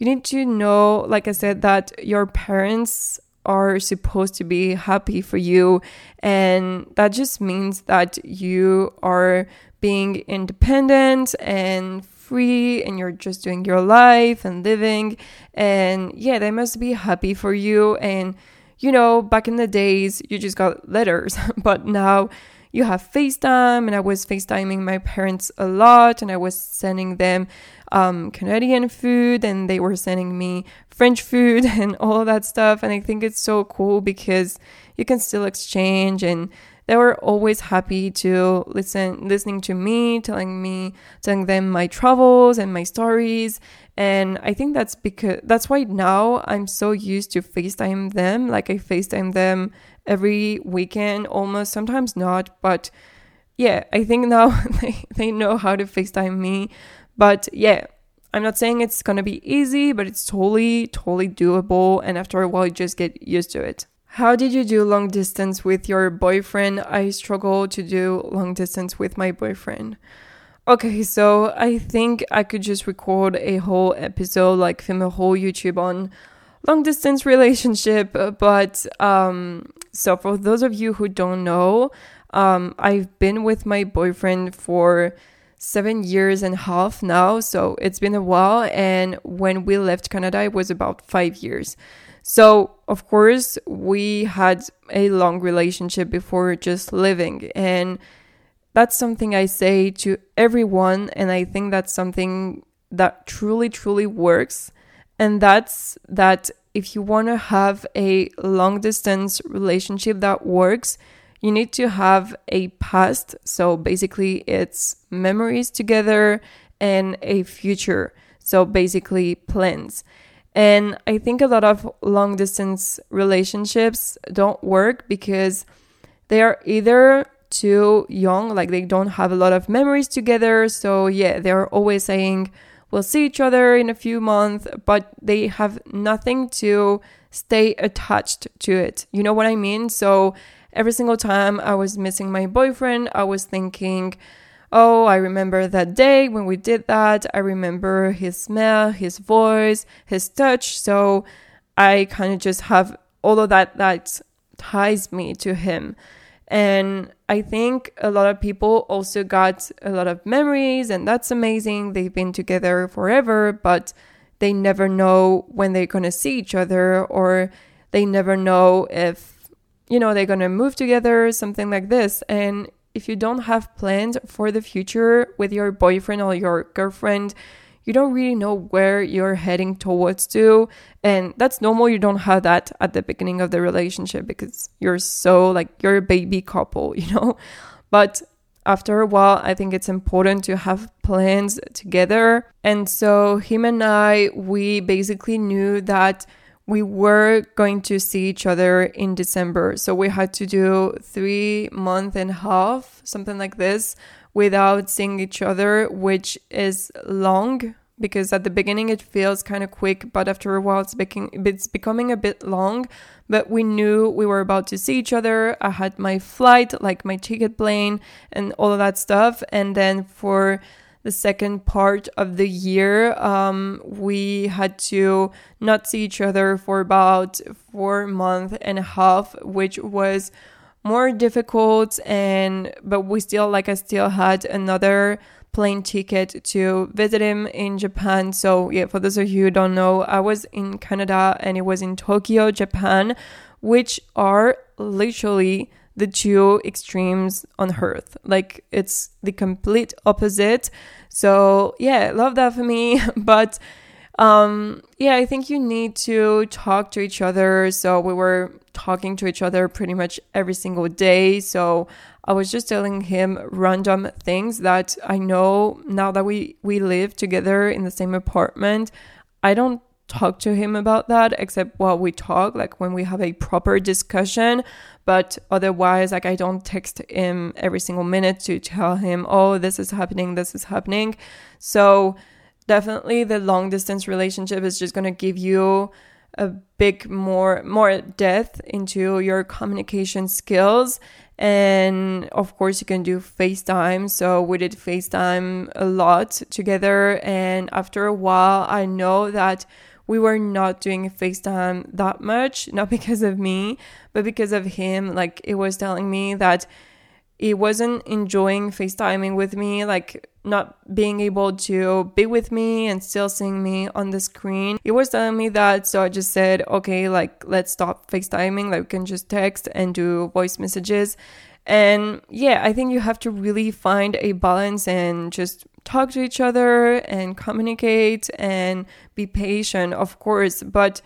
you need to know, like I said, that your parents are supposed to be happy for you. And that just means that you are being independent and free and you're just doing your life and living. And yeah, they must be happy for you. And you know, back in the days, you just got letters, but now you have FaceTime, and I was FaceTiming my parents a lot, and I was sending them um, Canadian food, and they were sending me French food and all that stuff. And I think it's so cool because you can still exchange and they were always happy to listen listening to me telling me telling them my travels and my stories. And i think that's because that's why now i'm so used to facetime them. Like i facetime them every weekend almost sometimes not but yeah i think now they, they know how to facetime me but yeah i'm not saying it's gonna be easy but it's totally totally doable and after a while you just get used to it how did you do long distance with your boyfriend? I struggle to do long distance with my boyfriend. Okay, so I think I could just record a whole episode, like film a whole YouTube on long distance relationship. But um, so for those of you who don't know, um, I've been with my boyfriend for seven years and a half now. So it's been a while. And when we left Canada, it was about five years. So, of course, we had a long relationship before just living. And that's something I say to everyone. And I think that's something that truly, truly works. And that's that if you want to have a long distance relationship that works, you need to have a past. So basically, it's memories together and a future. So basically, plans. And I think a lot of long distance relationships don't work because they are either too young, like they don't have a lot of memories together. So, yeah, they're always saying, we'll see each other in a few months, but they have nothing to stay attached to it. You know what I mean? So, every single time I was missing my boyfriend, I was thinking, oh, I remember that day when we did that. I remember his smell, his voice, his touch. So I kind of just have all of that that ties me to him. And I think a lot of people also got a lot of memories, and that's amazing. They've been together forever, but they never know when they're going to see each other, or they never know if, you know, they're going to move together, something like this. And if you don't have plans for the future with your boyfriend or your girlfriend, you don't really know where you're heading towards to. And that's normal you don't have that at the beginning of the relationship because you're so like you're a baby couple you know? But after a while i think it's important to have plans together. And so him and i we basically knew that we were going to see each other in December. So we had to do three month and a half, something like this, without seeing each other, which is long because at the beginning it feels kind of quick, but after a while it's, becoming it's becoming a bit long. But we knew we were about to see each other. I had my flight, like my ticket plane, and all of that stuff. And then for the second part of the year, um, we had to not see each other for about four months and a half, which was more difficult. And but we still, like, I still had another plane ticket to visit him in Japan. So yeah, for those of you who don't know, I was in Canada and it was in Tokyo, Japan, which are literally the two extremes on earth. Like it's the complete opposite. So yeah, love that for me. but um yeah, I think you need to talk to each other. So we were talking to each other pretty much every single day. So I was just telling him random things that I know now that we we live together in the same apartment. I don't talk to him about that except while we talk like when we have a proper discussion. But otherwise like i don't text him every single minute to tell him oh this is happening this is happening. So definitely the long distance relationship is just going to give you a big more more depth into your communication skills. And of course you can do facetime. So we did facetime a lot together. And after a while i know that we were not doing FaceTime that much, not because of me, but because of him. Like, it was telling me that he wasn't enjoying FaceTiming with me. Like, not being able to be with me and still seeing me on the screen. He was telling me that, so I just said, okay, like let's stop FaceTiming, like we can just text and do voice messages. And yeah, I think you have to really find a balance and just talk to each other and communicate and be patient, of course. But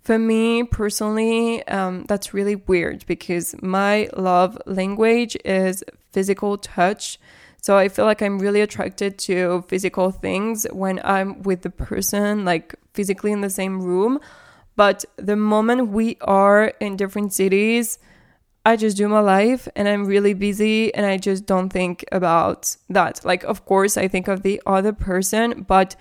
for me personally, um, that's really weird because my love language is physical touch. So I feel like I'm really attracted to physical things when I'm with the person, like physically in the same room. But the moment we are in different cities, I just do my life and I'm really busy and I just don't think about that. Like, of course, I think of the other person, but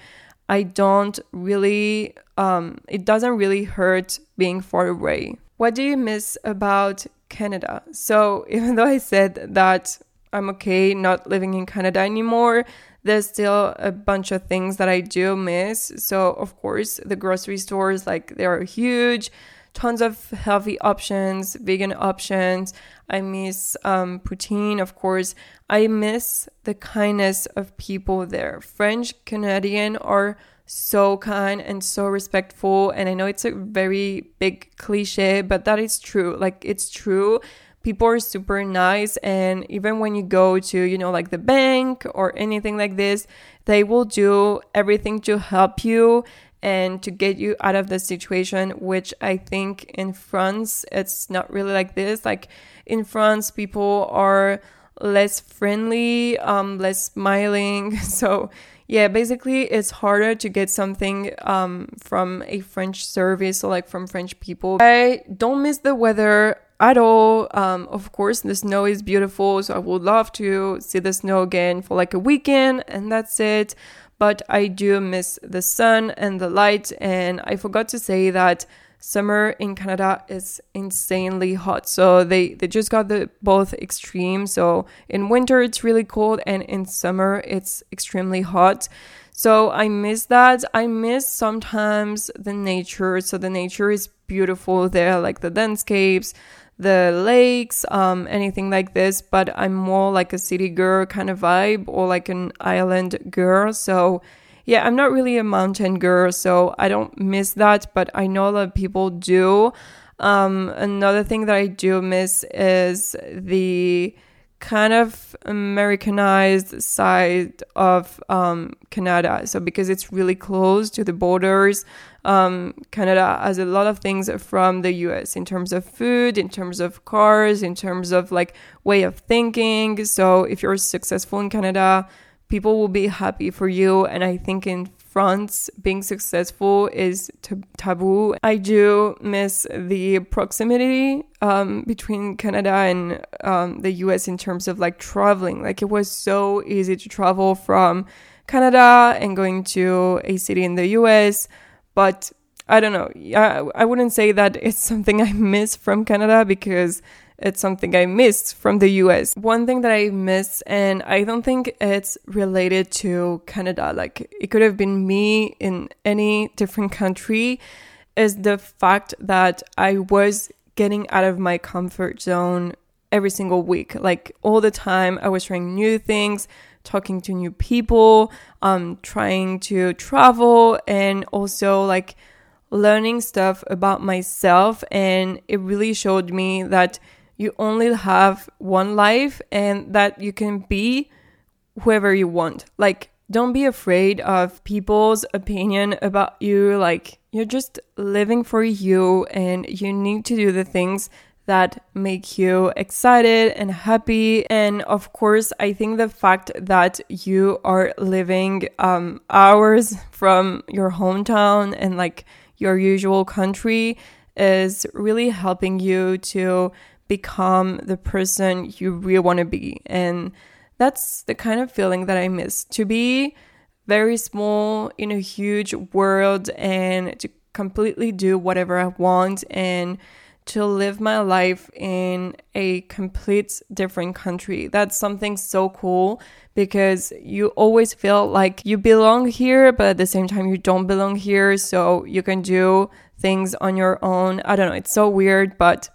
I don't really, um, it doesn't really hurt being far away. What do you miss about Canada? So, even though I said that I'm okay not living in Canada anymore. There's still a bunch of things that I do miss. So, of course, the grocery stores, like, they are huge, tons of healthy options, vegan options. I miss um, poutine, of course. I miss the kindness of people there. French Canadian are so kind and so respectful. And I know it's a very big cliche, but that is true. Like, it's true people are super nice and even when you go to you know like the bank or anything like this they will do everything to help you and to get you out of the situation which i think in france it's not really like this like in france people are less friendly um less smiling so yeah basically it's harder to get something um from a french service or like from french people i don't miss the weather at all. Um, of course, the snow is beautiful, so I would love to see the snow again for like a weekend, and that's it. But I do miss the sun and the light, and I forgot to say that summer in Canada is insanely hot. So they they just got the both extremes. So in winter it's really cold, and in summer it's extremely hot. So I miss that. I miss sometimes the nature. So the nature is beautiful there, like the landscapes, the lakes, um, anything like this, but I'm more like a city girl kind of vibe or like an island girl. So, yeah, I'm not really a mountain girl, so I don't miss that, but I know of people do. Um, another thing that I do miss is the kind of Americanized side of um, Canada. So, because it's really close to the borders, um, Canada has a lot of things from the US in terms of food, in terms of cars, in terms of like way of thinking. So, if you're successful in Canada, people will be happy for you. And I think in France, being successful is t- taboo. I do miss the proximity um, between Canada and um, the US in terms of like traveling. Like it was so easy to travel from Canada and going to a city in the US, but I don't know. I, I wouldn't say that it's something I miss from Canada because it's something I missed from the US. One thing that I miss, and I don't think it's related to Canada, like it could have been me in any different country, is the fact that I was getting out of my comfort zone every single week. Like all the time, I was trying new things, talking to new people, um, trying to travel, and also like learning stuff about myself. And it really showed me that you only have one life and that you can be whoever you want. Like, don't be afraid of people's opinion about you. Like, you're just living for you and you need to do the things that make you excited and happy. And of course, I think the fact that you are living um, hours from your hometown and like your usual country is really helping you to become the person you really want to be. And that's the kind of feeling that I miss to be very small in a huge world and to completely do whatever I want and to live my life in a complete different country. That's something so cool because you always feel like you belong here, but at the same time, you don't belong here. So you can do things on your own. I don't know, it's so weird, but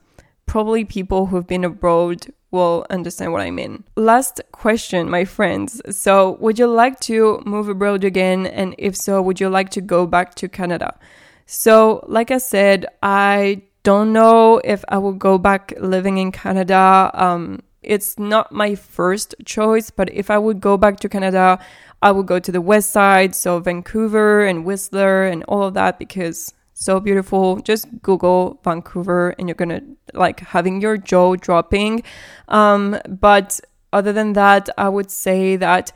probably people who've been abroad will understand what I mean. Last question, my friends. So, would you like to move abroad again? And if so, would you like to go back to Canada? So, like I said, I don't know if I will go back living in Canada. Um, it's not my first choice, but if I would go back to Canada, I would go to the west side, so Vancouver and Whistler and all of that because so beautiful. Just Google Vancouver and you're gonna like having your jaw dropping. Um, but other than that, I would say that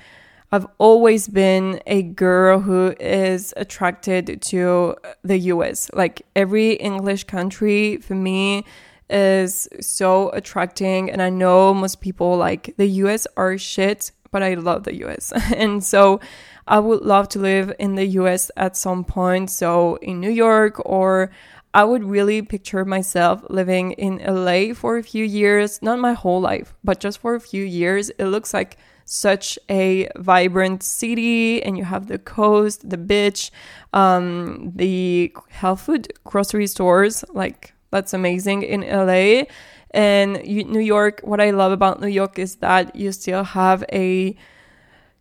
I've always been a girl who is attracted to the US. Like every English country for me is so attracting. And I know most people like the US are shit, but I love the US. and so I would love to live in the US at some point. So in New York, or I would really picture myself living in LA for a few years, not my whole life, but just for a few years. It looks like such a vibrant city, and you have the coast, the beach, um, the health food grocery stores. Like, that's amazing in LA. And New York, what I love about New York is that you still have a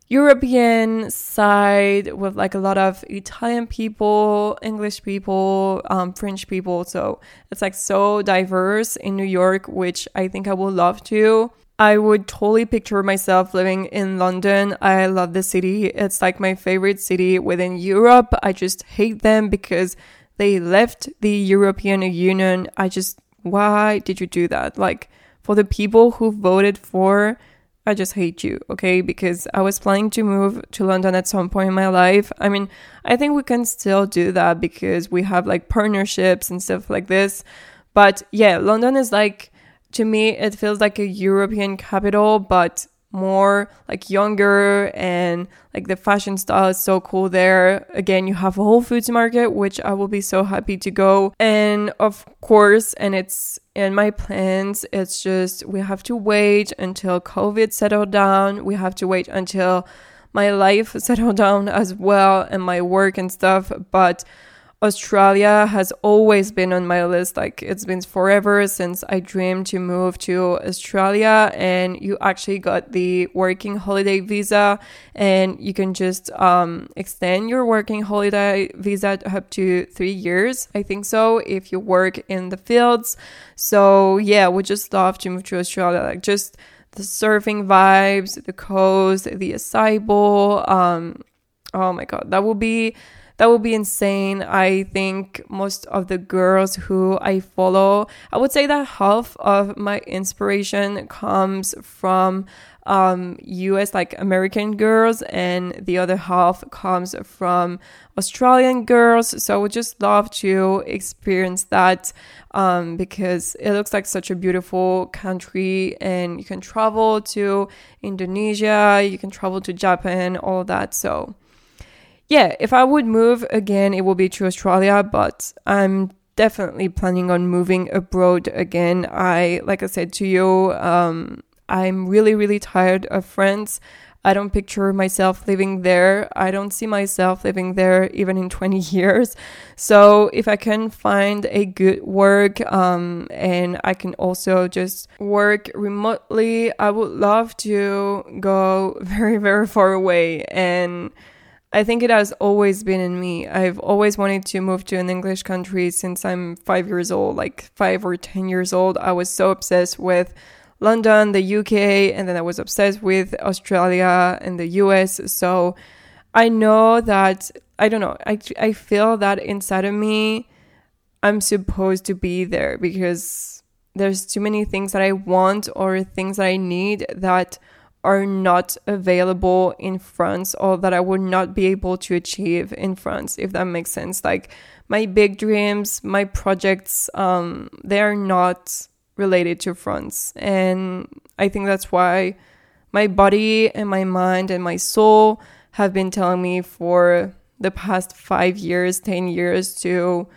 European side with like a lot of Italian people, English people, um, French people. So it's like so diverse in New York, which I think I would love to. I would totally picture myself living in London. I love the city. It's like my favorite city within Europe. I just hate them because they left the European Union. I just, why did you do that? Like, for the people who voted for I just hate you, okay? Because I was planning to move to London at some point in my life. I mean, I think we can still do that because we have like partnerships and stuff like this. But yeah, London is like, to me, it feels like a European capital, but more like younger and like the fashion style is so cool there. Again, you have a Whole Foods market, which I will be so happy to go. And of course, and it's in my plans, it's just we have to wait until COVID settled down. We have to wait until my life settled down as well and my work and stuff. But Australia has always been on my list. Like it's been forever since I dreamed to move to Australia, and you actually got the working holiday visa, and you can just um, extend your working holiday visa up to three years. I think so if you work in the fields. So yeah, we just love to move to Australia. Like just the surfing vibes, the coast, the acai bowl. Um, oh my god, that would be that would be insane. I think most of the girls who I follow, I would say that half of my inspiration comes from um, US, like American girls, and the other half comes from Australian girls. So I would just love to experience that um, because it looks like such a beautiful country, and you can travel to Indonesia, you can travel to Japan, all that. So yeah, if I would move again, it will be to Australia, but I'm definitely planning on moving abroad again. I, like I said to you, um, I'm really, really tired of France. I don't picture myself living there. I don't see myself living there even in 20 years. So, if I can find a good work um, and I can also just work remotely, I would love to go very, very far away and I think it has always been in me. I've always wanted to move to an English country since I'm five years old, like five or 10 years old. I was so obsessed with London, the UK, and then I was obsessed with Australia and the US. So I know that, I don't know, I, I feel that inside of me, I'm supposed to be there because there's too many things that I want or things that I need that are not available in France or that I would not be able to achieve in France, if that makes sense. Like my big dreams, my projects, um, they are not related to France. And I think that's why my body and my mind and my soul have been telling me for the past five years, 10 years to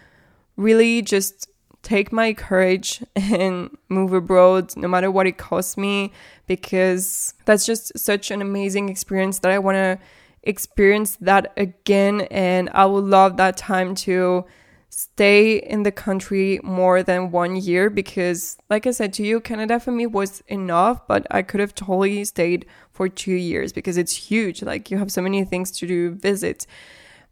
really just take my courage and move abroad no matter what it costs me because that's just such an amazing experience that I want to experience that again and I would love that time to stay in the country more than one year because, like I said to you, Canada for me was enough, but I could have totally stayed for two years because it's huge. Like, you have so many things to do, visit.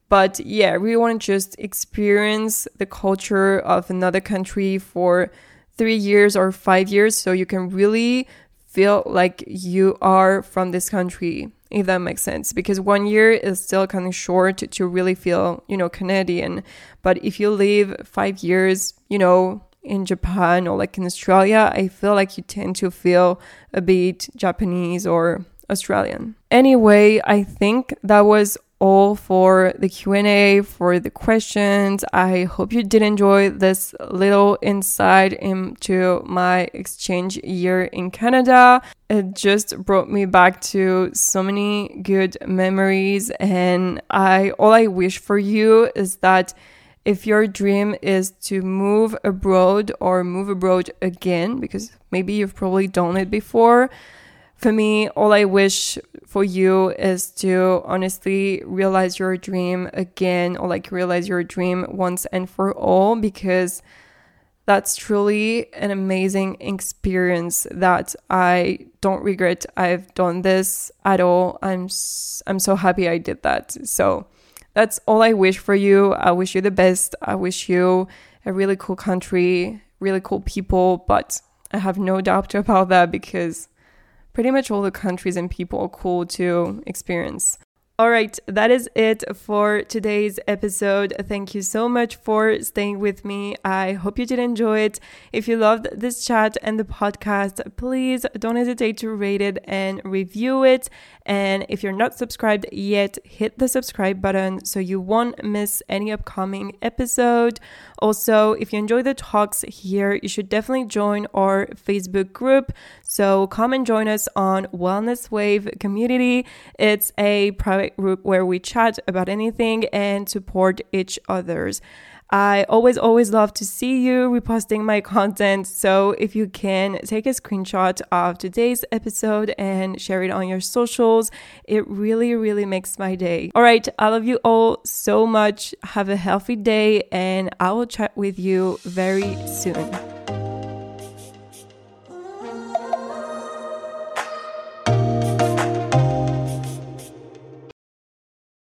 But yeah, we want to just experience the culture of another country for three years or five years so you can really feel like you are from this country if that makes sense. Because one year is still kind of short to really feel you know canadian. But if you live five years you know in japan or like in australia i feel like you tend to feel a bit japanese or australian. Anyway i think that was all for the Q&A, for the questions. I hope you did enjoy this little insight into my exchange year in Canada. It just brought me back to so many good memories and I all I wish for you is that if your dream is to move abroad or move abroad again because maybe you've probably done it before, for me, all I wish for you is to honestly realize your dream again, or like realize your dream once and for all, because that's truly an amazing experience that I don't regret I've done this at all. I'm I'm so happy I did that. So that's all I wish for you. I wish you the best. I wish you a really cool country, really cool people, but I have no doubt about that because pretty much all the countries and people are cool to experience. All right, that is it for today's episode. Thank you so much for staying with me. I hope you did enjoy it. If you loved this chat and the podcast, please don't hesitate to rate it and review it. And if you're not subscribed yet, hit the subscribe button so you won't miss any upcoming episode. Also, if you enjoy the talks here, you should definitely join our Facebook group. So come and join us on Wellness Wave Community. It's a private group where we chat about anything and support each others. I always, always love to see you reposting my content. So if you can take a screenshot of today's episode and share it on your socials, it really, really makes my day. All right. I love you all so much. Have a healthy day and I will chat with you very soon.